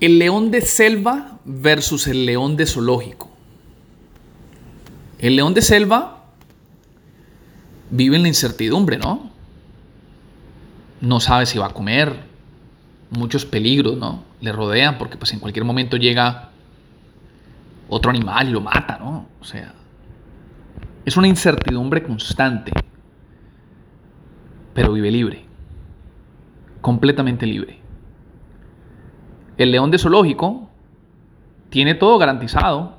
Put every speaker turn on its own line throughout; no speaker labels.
El león de selva versus el león de zoológico. El león de selva vive en la incertidumbre, ¿no? No sabe si va a comer, muchos peligros, ¿no? Le rodean porque pues en cualquier momento llega otro animal y lo mata, ¿no? O sea, es una incertidumbre constante, pero vive libre, completamente libre. El león de zoológico tiene todo garantizado,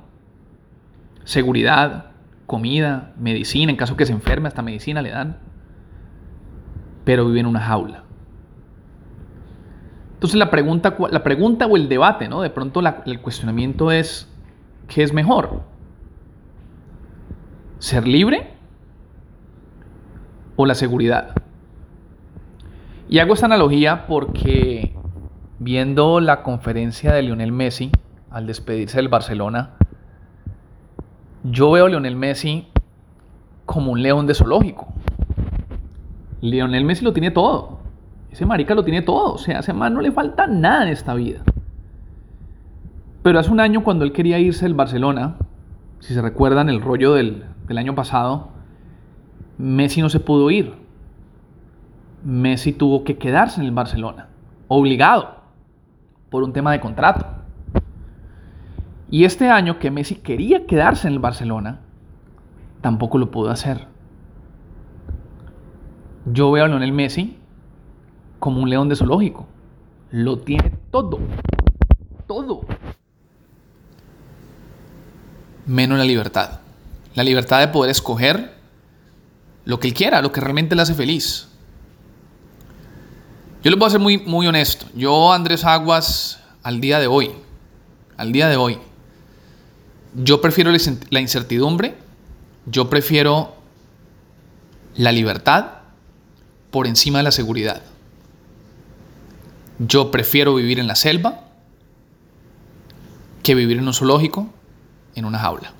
seguridad, comida, medicina, en caso que se enferme, hasta medicina le dan, pero vive en una jaula. Entonces la pregunta, la pregunta o el debate, ¿no? De pronto el cuestionamiento es, ¿qué es mejor? ¿Ser libre o la seguridad? Y hago esta analogía porque viendo la conferencia de Lionel Messi al despedirse del Barcelona, yo veo a Lionel Messi como un león de zoológico. Lionel Messi lo tiene todo. Ese marica lo tiene todo. O sea, ese no le falta nada en esta vida. Pero hace un año cuando él quería irse del Barcelona, si se recuerdan el rollo del, del año pasado, Messi no se pudo ir. Messi tuvo que quedarse en el Barcelona, obligado, por un tema de contrato. Y este año que Messi quería quedarse en el Barcelona, tampoco lo pudo hacer. Yo veo a Lionel Messi como un león de zoológico. Lo tiene todo. Todo. Menos la libertad. La libertad de poder escoger lo que él quiera, lo que realmente le hace feliz. Yo les voy a ser muy, muy honesto. Yo, Andrés Aguas, al día de hoy, al día de hoy, yo prefiero la incertidumbre, yo prefiero la libertad por encima de la seguridad. Yo prefiero vivir en la selva que vivir en un zoológico, en una jaula.